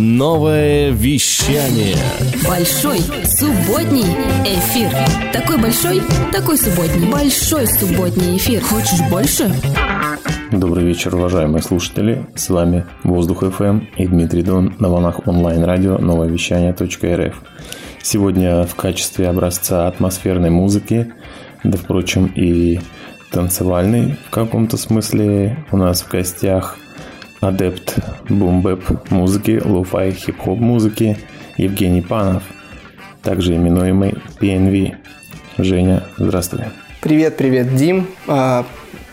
Новое вещание. Большой субботний эфир. Такой большой, такой субботний. Большой субботний эфир. Хочешь больше? Добрый вечер, уважаемые слушатели. С вами Воздух FM и Дмитрий Дон на волнах онлайн-радио новое вещание.рф. Сегодня в качестве образца атмосферной музыки, да, впрочем, и танцевальной в каком-то смысле у нас в гостях адепт boom bap музыки, lo-fi хип-хоп музыки Евгений Панов, также именуемый PNV. Женя, здравствуй. Привет, привет, Дим. А,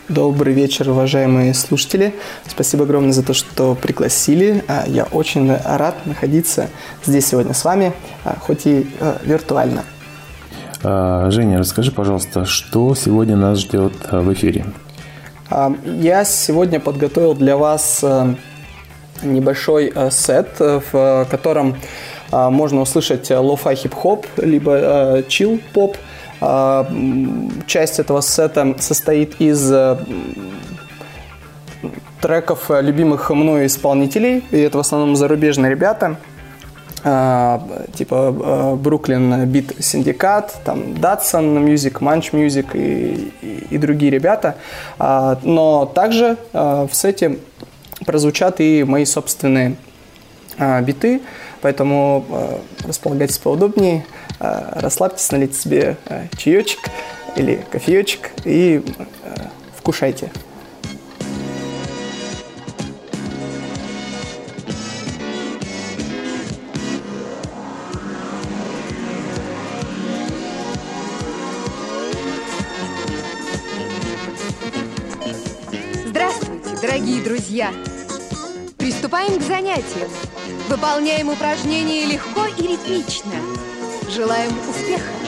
добрый вечер, уважаемые слушатели. Спасибо огромное за то, что пригласили. А, я очень рад находиться здесь сегодня с вами, а, хоть и виртуально. Женя, расскажи, пожалуйста, что сегодня нас ждет в эфире? Я сегодня подготовил для вас небольшой сет, в котором можно услышать lo-fi хип-хоп, либо chillhop. Часть этого сета состоит из треков любимых мною исполнителей, и это в основном зарубежные ребята – а, типа Brooklyn Beat Syndicate, там Datsun Music, Munch Music и, и, другие ребята. А, но также а, в сете прозвучат и мои собственные биты, поэтому располагайтесь поудобнее, расслабьтесь, налейте себе чаечек или кофеечек и вкушайте. Друзья! Приступаем к занятиям. Выполняем упражнения легко и ритмично. Желаем успеха!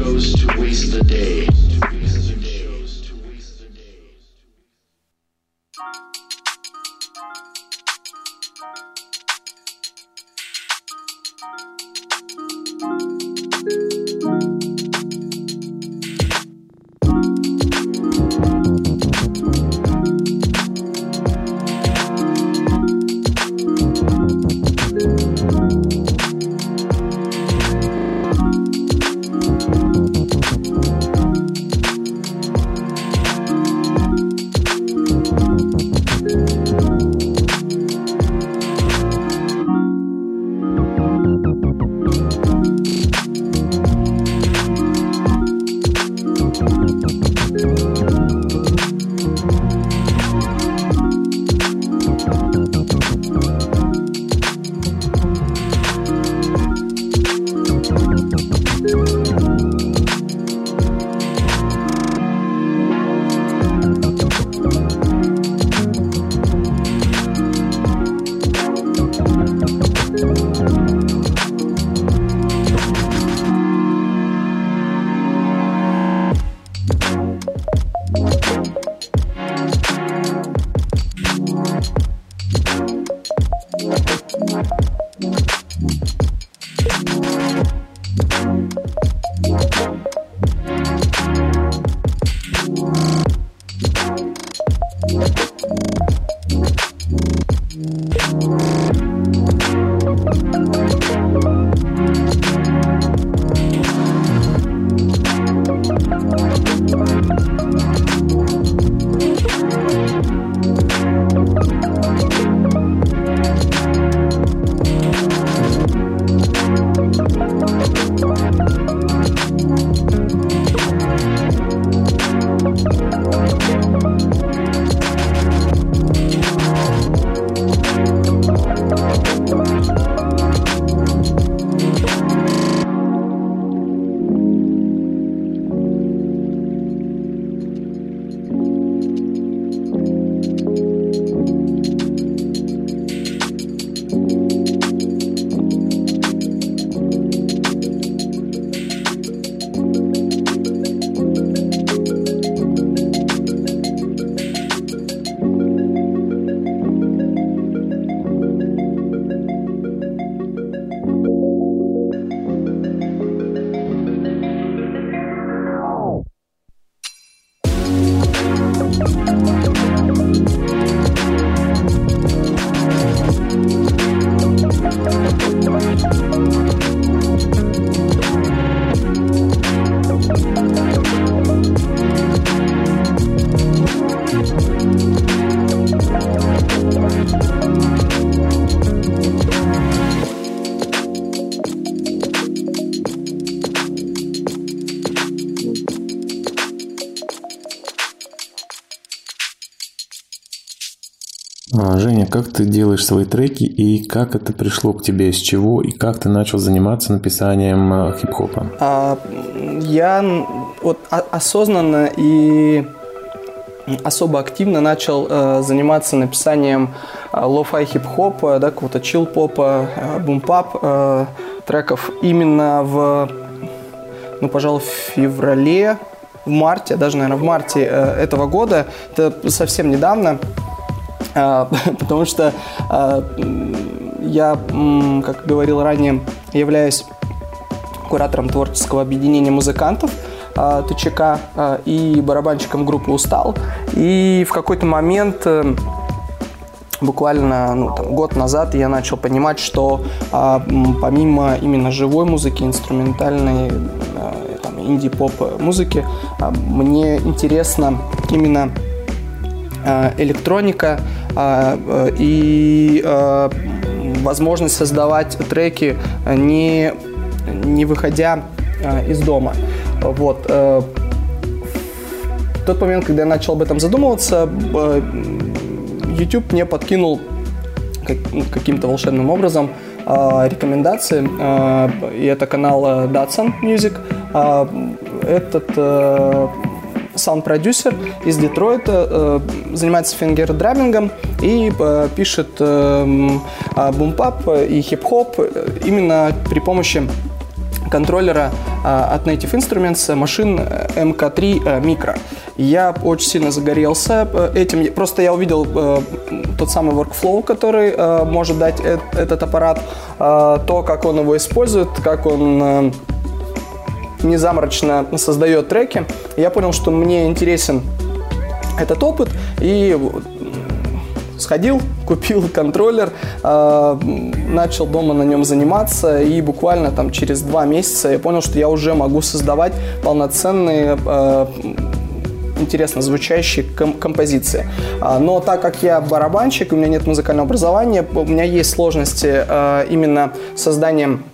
chose to waste the day. Женя, как ты делаешь свои треки и как это пришло к тебе, с чего и как ты начал заниматься написанием а, хип-хопа? А, я вот осознанно и особо активно начал э, заниматься написанием э, lo-fi хип-хопа, да, какого-то chillhop а, э, boom bap э, треков именно в, ну, пожалуй, в феврале, в марте, даже, наверное, в марте э, этого года. Это совсем недавно. А, потому что а, я, как говорил ранее, являюсь куратором творческого объединения музыкантов а, ТЧК и барабанщиком группы «Устал». И в какой-то момент э, буквально ну, там, год назад я начал понимать, что помимо именно живой музыки, инструментальной, там, инди-поп музыки, мне интересно именно электроника, а, э, и возможность создавать треки не, не выходя из дома. Вот. Э, в тот момент, когда я начал об этом задумываться, э, YouTube мне подкинул каким-то волшебным образом рекомендации. И это канал Datsun Music. Этот саунд-продюсер из Детройта, э, занимается фингер-драмингом и э, пишет э, бумпап и хип-хоп именно при помощи контроллера от Native Instruments машин MK3 Micro. Я очень сильно загорелся этим. Просто я увидел тот самый workflow, который может дать этот аппарат, то, как он его использует, как он э, незаморочно создает треки. Я понял, что мне интересен этот опыт и сходил, купил контроллер, э, начал дома на нем заниматься и буквально там через два месяца я понял, что я уже могу создавать полноценные э, интересно звучащие ком- композиции. А, но так как я барабанщик, у меня нет музыкального образования, у меня есть сложности именно созданием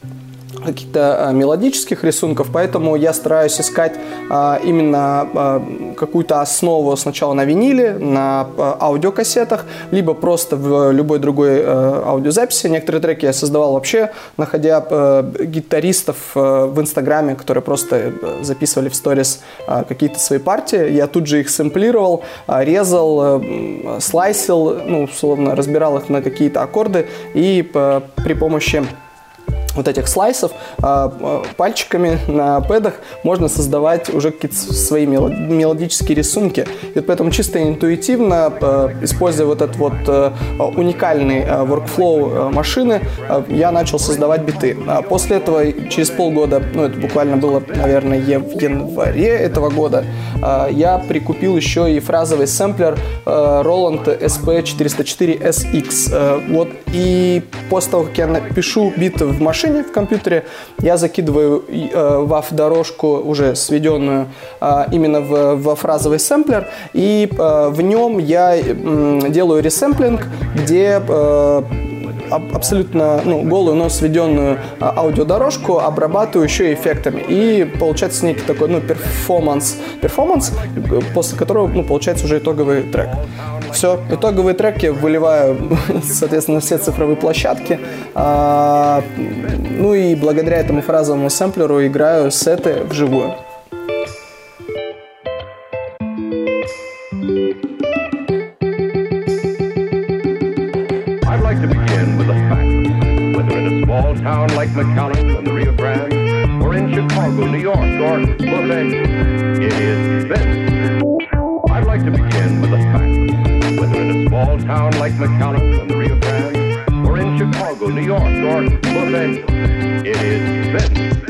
каких-то а, мелодических рисунков, поэтому я стараюсь искать а, именно а, какую-то основу сначала на виниле, на аудиокассетах, либо просто в любой другой а, аудиозаписи. Некоторые треки я создавал вообще, находя а, гитаристов а, в Инстаграме, которые просто э, записывали в сторис какие-то свои партии. Я тут же их сэмплировал, резал, слайсил, ну, условно, разбирал их на какие-то аккорды и при помощи вот этих слайсов а, а, пальчиками на пэдах можно создавать уже какие-то свои мелодические рисунки. И поэтому чисто интуитивно, а, используя вот этот вот уникальный workflow машины, я начал создавать биты. После этого, через полгода, ну это буквально было, наверное, в январе этого года, я прикупил еще и фразовый сэмплер Roland SP404SX. Вот, и после того, как я напишу биты в машине, машине в компьютере, я закидываю э, WAV-дорожку уже сведенную э, именно в, в фразовый сэмплер, и э, в нем я делаю resampling, где абсолютно ну, голую, но сведенную аудиодорожку обрабатываю еще эффектами. И получается некий такой ну, перформанс, перформанс, после которого ну, получается уже итоговый трек. Все, итоговые треки выливаю, соответственно, все цифровые площадки. А, ну и благодаря этому фразовому сэмплеру играю сеты вживую. or in Chicago, New York, or Angeles. It is this. Small town like McAllen on the Rio Grande, or in Chicago, New York, or Los Angeles, it is this.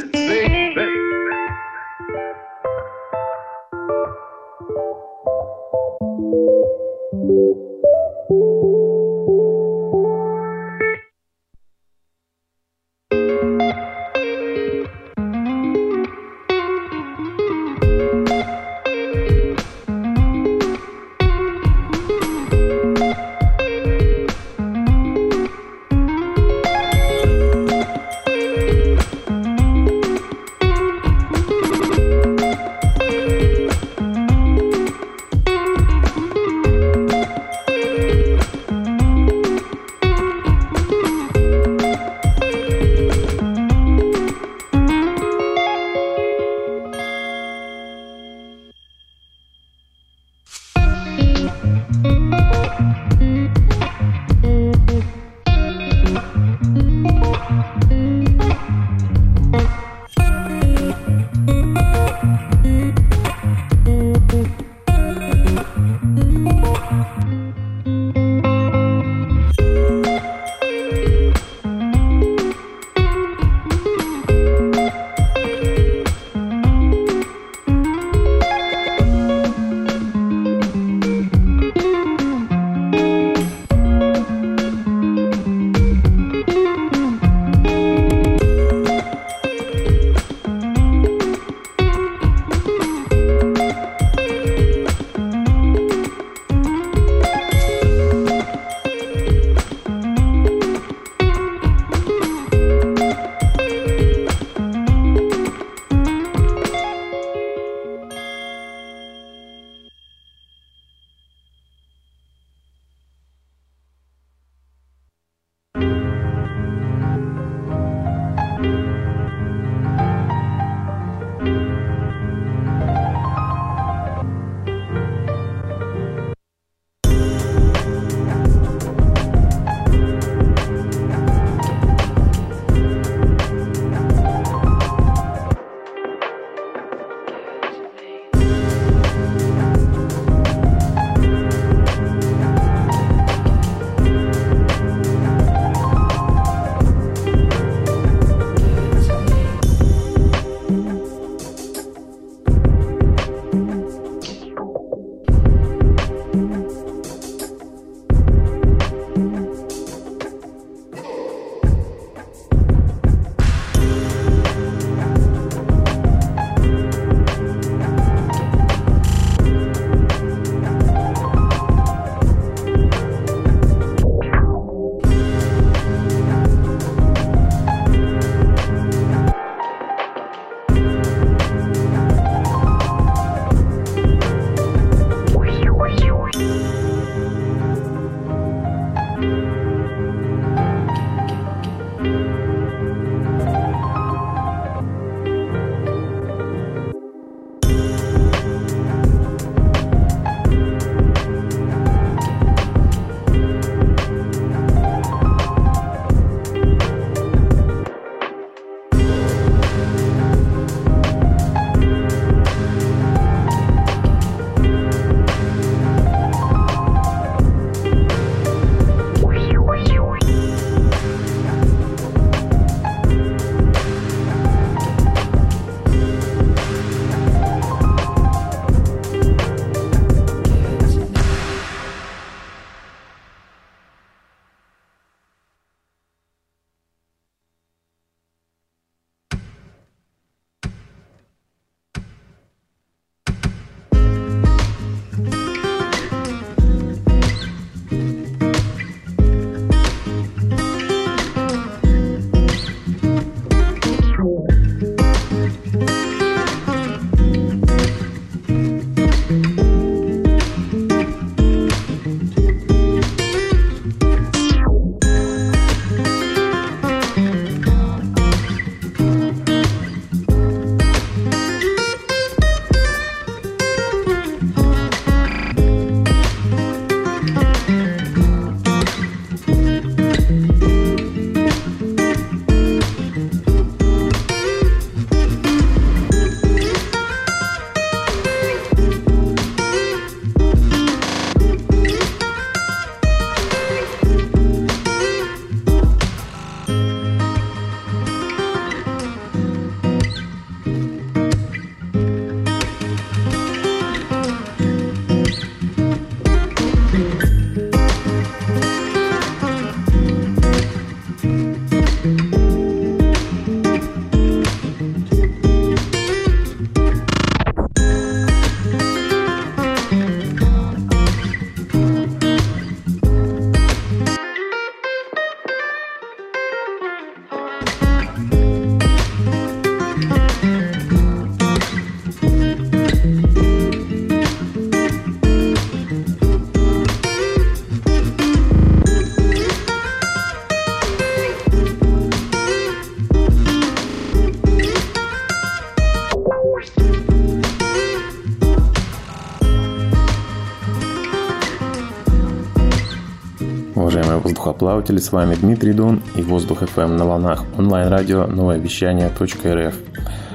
Воздухоплаватели, с вами Дмитрий Дон и Воздух ФМ на волнах онлайн-радио новое вещание .рф.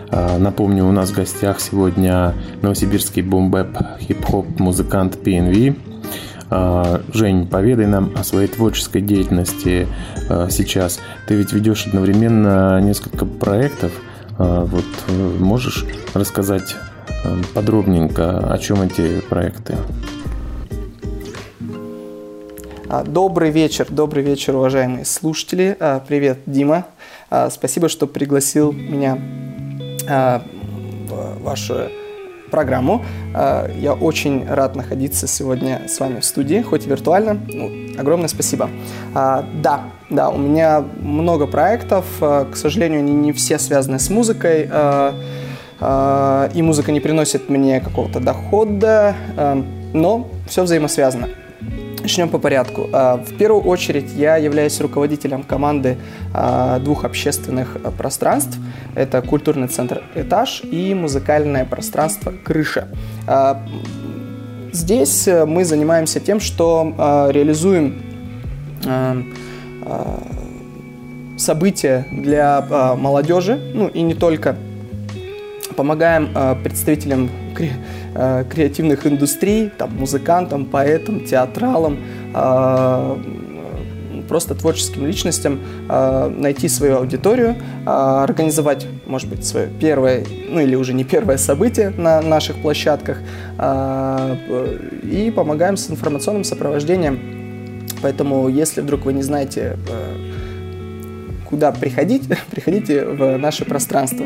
А, напомню, у нас в гостях сегодня новосибирский бомбэп хип-хоп музыкант PNV. А, Жень, поведай нам о своей творческой деятельности а, сейчас. Ты ведь ведешь одновременно несколько проектов. Вот можешь рассказать подробненько, о чем эти проекты? А, добрый вечер, добрый вечер, уважаемые слушатели. А, привет, Дима. А, спасибо, что пригласил меня в вашу программу. Я очень рад находиться сегодня с вами в студии, хоть и виртуально. Ну, огромное спасибо. Да, да, у меня много проектов. К сожалению, они не все связаны с музыкой. И музыка не приносит мне какого-то дохода, но все взаимосвязано. Начнем по порядку. А, в первую очередь я являюсь руководителем команды а, двух общественных пространств. Это культурный центр «Этаж» и музыкальное пространство «Крыша». А, здесь мы занимаемся тем, что реализуем события для молодежи, ну и не только. Помогаем представителям Э, креативных индустрий, там, музыкантам, поэтам, театралам, э, просто творческим личностям э, найти свою аудиторию, организовать, может быть, свое первое, ну или уже не первое событие на наших площадках и помогаем с информационным сопровождением. Поэтому, если вдруг вы не знаете, куда приходить, приходите в наше пространство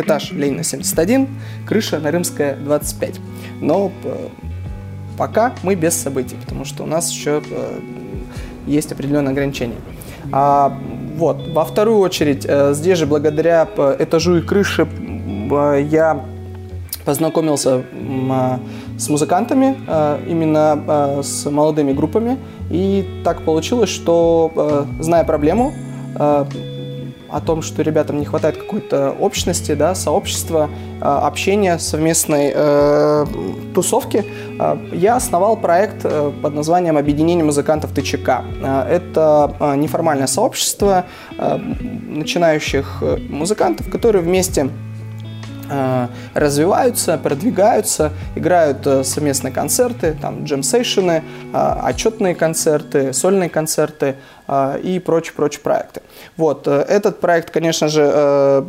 этаж Ленина 71, крыша Нарымская 25. Но э, пока мы без событий, потому что у нас еще э, есть определенные ограничения. А, вот, во вторую очередь, э, здесь же благодаря этажу и крыше я познакомился с музыкантами, именно с молодыми группами. И так получилось, что, зная проблему, о том, что ребятам не хватает какой-то общности, да, сообщества, а, общения, совместной э, тусовки, а, я основал проект э, под названием «Объединение музыкантов ТЧК». А, это неформальное сообщество начинающих э, музыкантов, которые вместе развиваются, продвигаются, играют совместные концерты, там джем-сейшены, отчетные концерты, сольные концерты, и прочие-прочие проекты. Вот, э, этот проект, конечно же, э,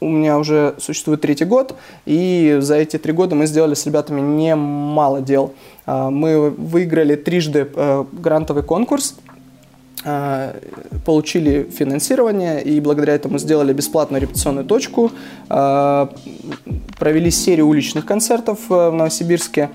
у меня уже существует третий год, и за эти три года мы сделали с ребятами немало дел. Мы выиграли трижды э, грантовый конкурс – Э, получили финансирование и благодаря этому сделали бесплатную репетиционную точку, э, провели серию уличных концертов э, в Новосибирске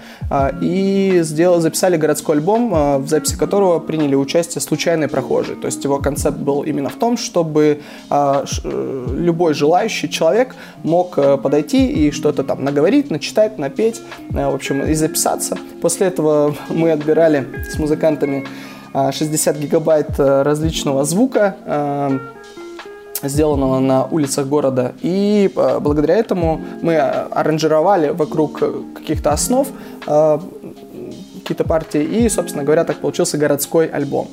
и сделали, записали городской альбом, в записи которого приняли участие случайные прохожие. То есть его концепт был именно в том, чтобы любой желающий человек мог подойти и что-то там наговорить, начитать, напеть, в общем, и записаться. После этого мы отбирали с музыкантами 60 гигабайт э, различного звука, э, сделанного на улицах города. И э, благодаря этому мы аранжировали вокруг каких-то основ какие-то партии. И, собственно говоря, так получился городской альбом.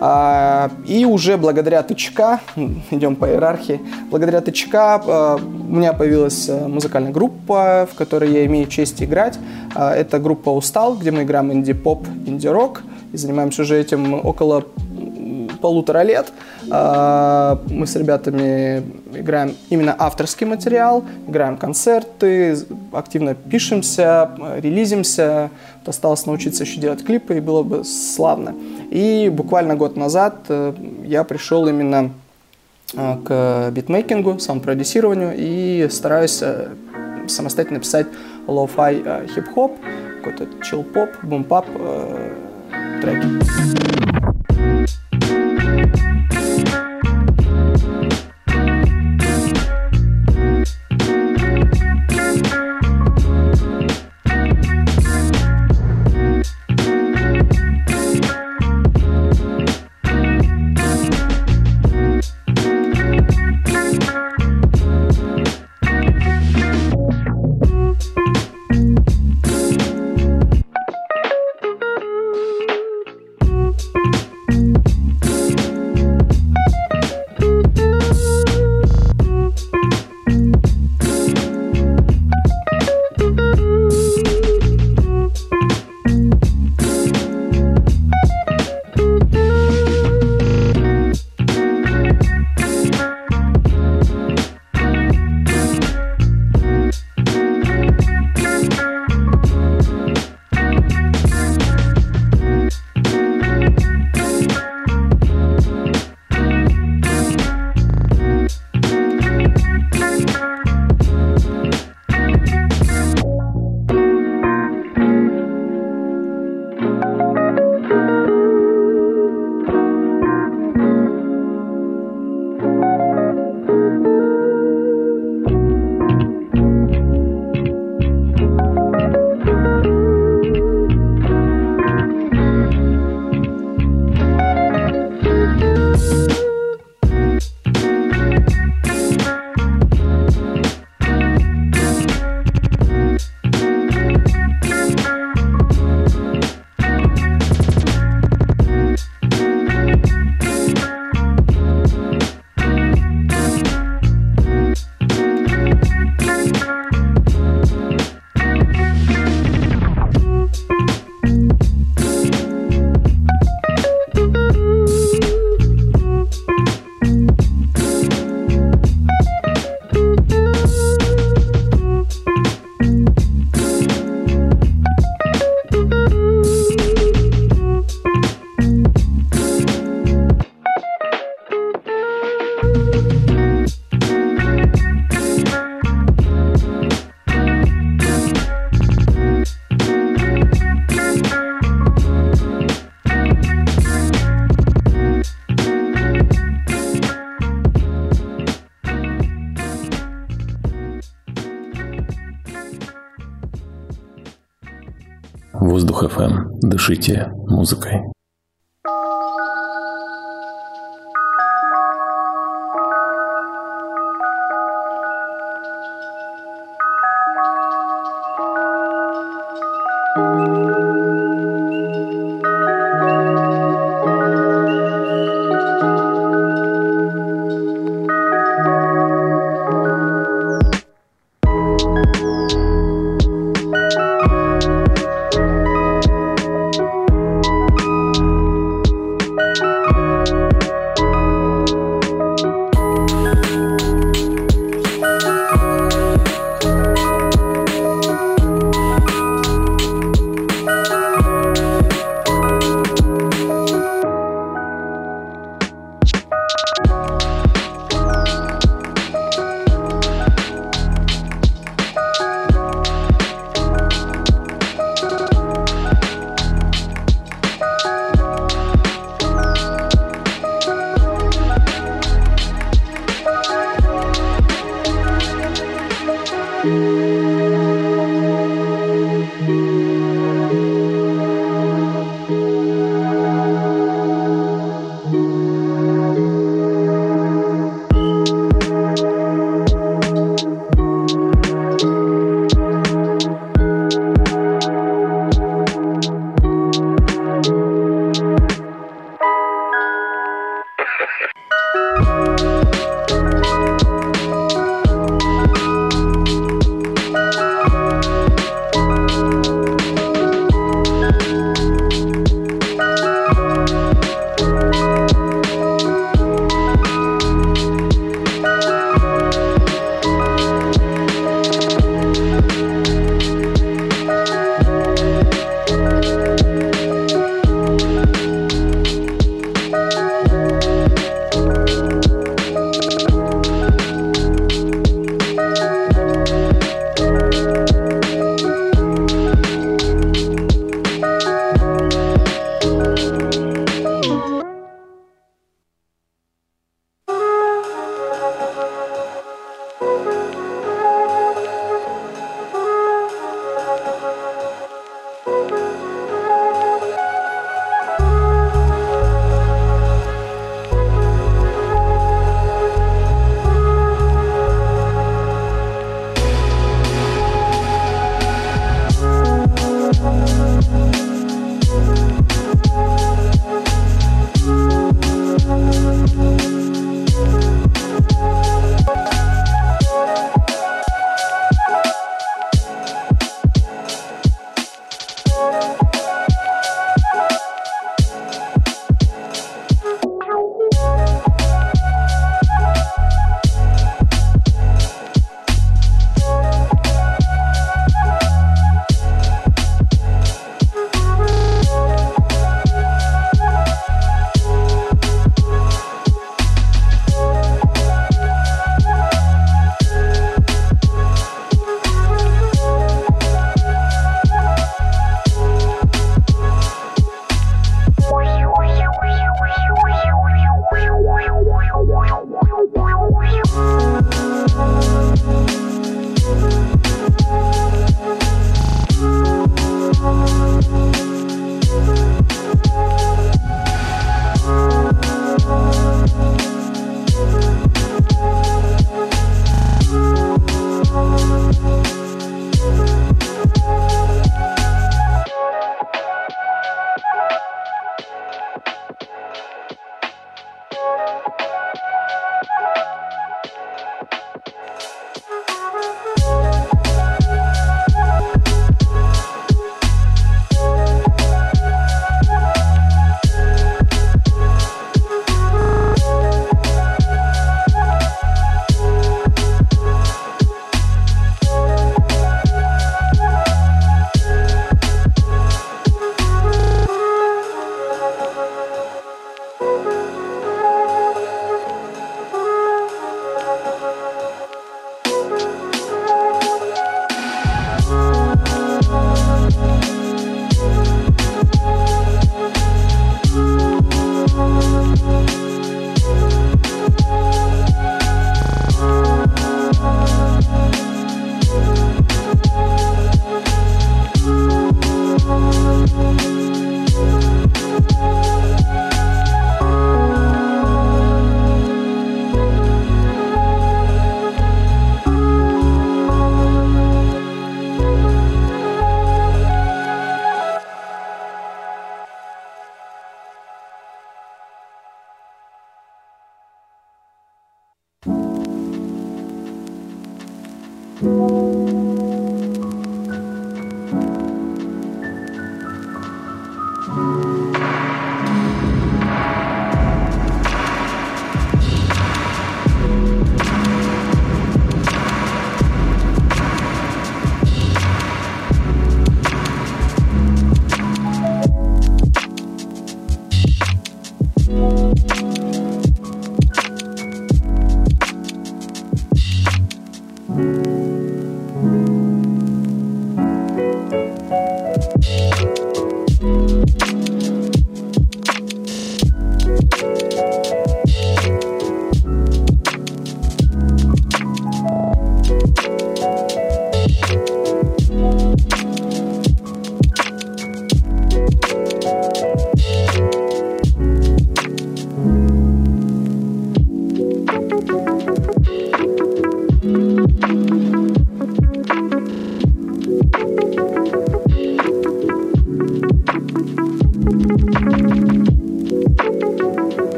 А, и уже благодаря ТЧК, идем по иерархии, благодаря ТЧК у меня появилась музыкальная группа, в которой я имею честь играть. Это группа «Устал», где мы играем инди-поп, инди-рок и занимаемся уже этим около полутора лет. А, мы с ребятами играем именно авторский материал, играем концерты, активно пишемся, релизимся. Осталось научиться еще делать клипы, и было бы славно. И буквально год назад э, я пришел именно э, к битмейкингу, самопродюсированию и стараюсь э, самостоятельно писать lo-fi хип-хоп, какой-то chillhop, boom bap, треки. Воздух FM. Дышите музыкой. you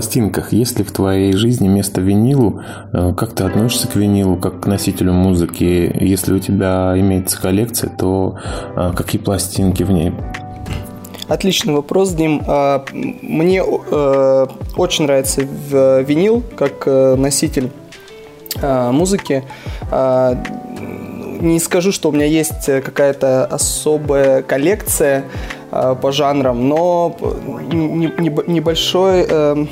пластинках. Есть ли в твоей жизни место винилу? Э, как ты относишься к винилу, как к носителю музыки? Если у тебя имеется коллекция, то э, какие пластинки в ней? Отличный вопрос, Дим. А, мне э, очень нравится винил как носитель музыки. А, не скажу, что у меня есть какая-то особая коллекция, по жанрам, но небольшой, э,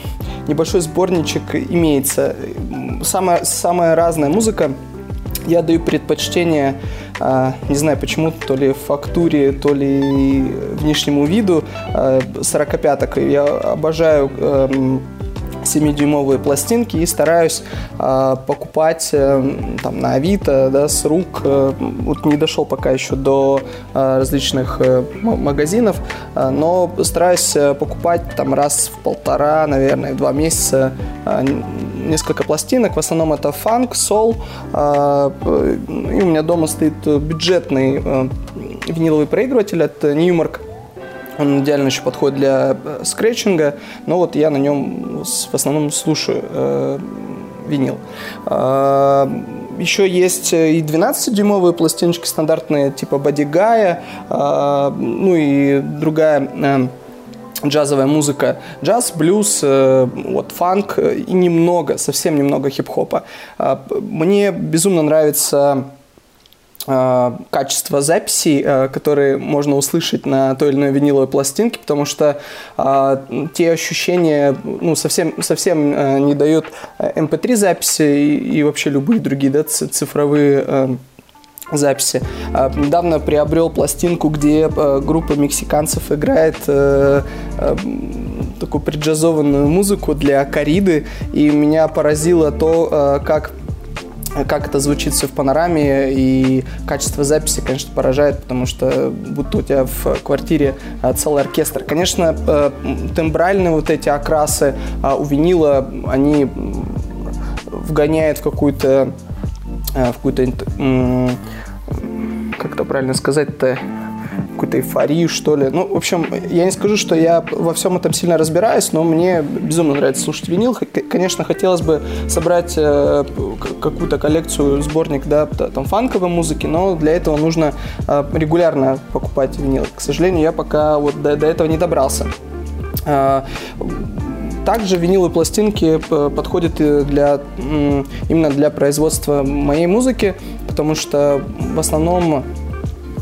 небольшой сборничек имеется. Самая, самая разная музыка. Я даю предпочтение, э, не знаю почему, то ли фактуре, то ли внешнему виду 45-ок. Я обожаю эм, 7-дюймовые пластинки и стараюсь э, покупать э, там, на Авито, да, с рук. Э, вот не дошел пока еще до э, различных э, магазинов, э, но стараюсь э, покупать там раз в полтора, наверное, в два месяца э, несколько пластинок. В основном это фанк, сол. Э, и у меня дома стоит бюджетный э, виниловый проигрыватель от Newmark он идеально еще подходит для э, скретчинга, но вот я на нем в основном слушаю э, винил. Э, еще есть и 12-дюймовые пластиночки стандартные, типа Бодигая, э, ну и другая э, джазовая музыка, джаз, блюз, э, вот фанк и немного, совсем немного хип-хопа. Э, мне безумно нравится Э, качество записей, э, которые можно услышать на той или иной виниловой пластинке, потому что э, те ощущения ну, совсем, совсем э, не дают MP3 записи и, вообще любые другие да, цифровые э, записи. Э, недавно приобрел пластинку, где э, группа мексиканцев играет э, э, такую преджазованную музыку для кориды, и меня поразило то, э, как как это звучит все в панораме, и качество записи, конечно, поражает, потому что будто у тебя в квартире а, целый оркестр. Конечно, э, тембральные вот эти окрасы а, у винила, они вгоняют в какую-то э, в какую-то как это правильно сказать-то какую-то эйфорию, что ли. Ну, в общем, я не скажу, что я во всем этом сильно разбираюсь, но мне безумно нравится слушать винил. Конечно, хотелось бы собрать э, какую-то коллекцию, сборник, да, там, фанковой музыки, но для этого нужно э, регулярно покупать винил. К сожалению, я пока вот до, до этого не добрался. Э, также виниловые пластинки подходят для, именно для производства моей музыки, потому что в основном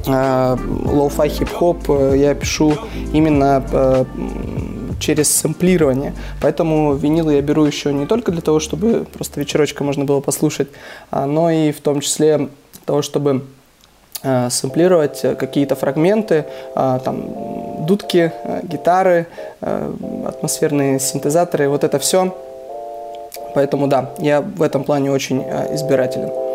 lo-fi хип-хоп э, я пишу именно э, через сэмплирование. Поэтому винилы я беру еще не только для того, чтобы просто вечерочком можно было послушать, а, но и в том числе того, чтобы э, сэмплировать какие-то фрагменты, там дудки, гитары, атмосферные синтезаторы, вот это все. Поэтому да, я в этом плане очень избирателен.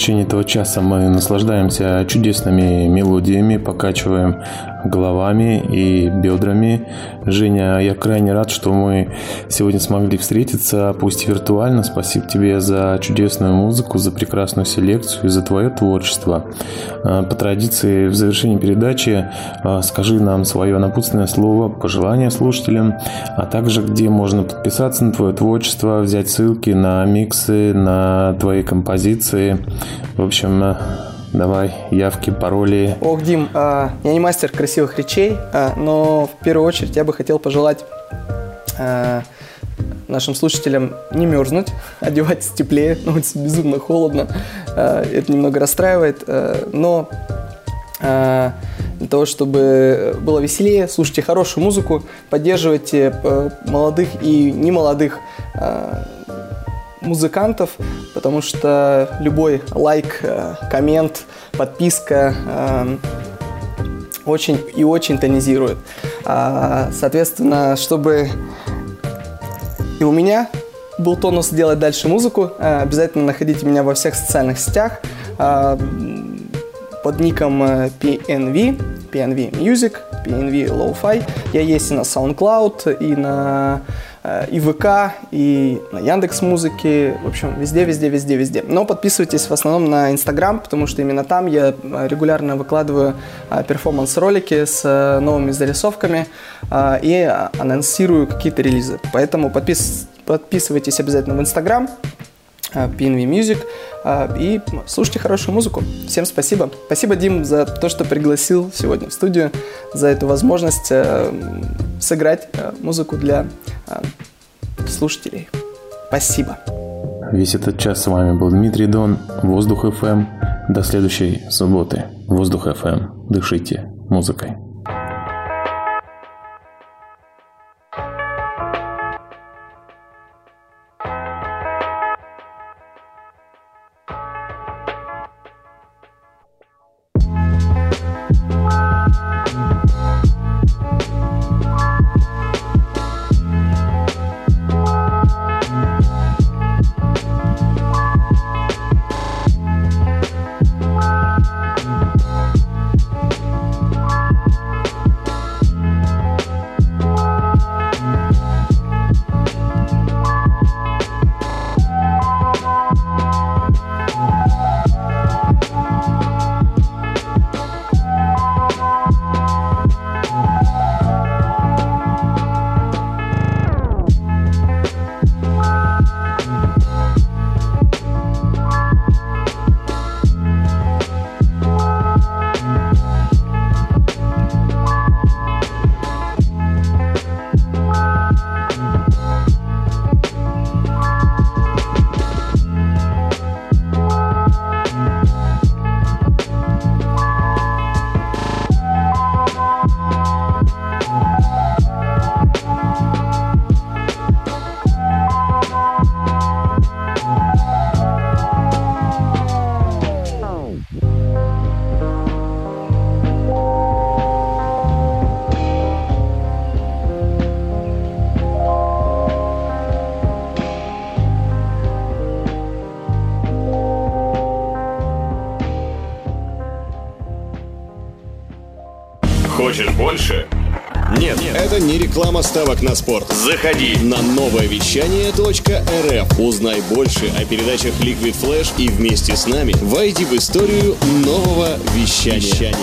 Течение этого часа мы наслаждаемся чудесными мелодиями, покачиваем головами и бедрами. Женя, я крайне рад, что мы сегодня смогли встретиться, пусть и виртуально. Спасибо тебе за чудесную музыку, за прекрасную селекцию, за твое творчество. А, по традиции, в завершении передачи а, скажи нам свое напутственное слово, пожелание слушателям, а также где можно подписаться на твое творчество, взять ссылки на миксы, на твои композиции. В общем, Давай, явки, пароли. Ох, Дим, а, я не мастер красивых речей, а, но в первую очередь я бы хотел пожелать а, нашим слушателям не мерзнуть, одевайтесь теплее, на улице безумно холодно, а, это немного расстраивает, а, но а, для того, чтобы было веселее, слушайте хорошую музыку, поддерживайте молодых и немолодых музыкантов, потому что любой лайк, э, коммент, подписка э, очень и очень тонизирует. А, соответственно, чтобы и у меня. Был тонус делать дальше музыку, э, обязательно находите меня во всех социальных сетях под ником PNV, PNV Music, PNV Lo-Fi. Я есть и на SoundCloud, и на Э, и ВК, и на Яндекс Музыки, в общем, везде, везде, везде, везде. Но подписывайтесь в основном на Инстаграм, потому что именно там я э, регулярно выкладываю э, перформанс-ролики с новыми зарисовками и анонсирую какие-то релизы. Поэтому подпис... подписывайтесь обязательно в Инстаграм, PNV Music, и слушайте хорошую музыку. Всем спасибо. Спасибо, Дим, за то, что пригласил сегодня в студию, за эту возможность сыграть музыку для слушателей. Спасибо. Весь этот час с вами был Дмитрий Дон, Воздух FM. До следующей субботы. Воздух FM. Дышите музыкой. Реклама ставок на спорт. заходи. На новое вещание .рф узнай больше о передачах Liquid Flash и вместе с нами войди в историю нового вещания.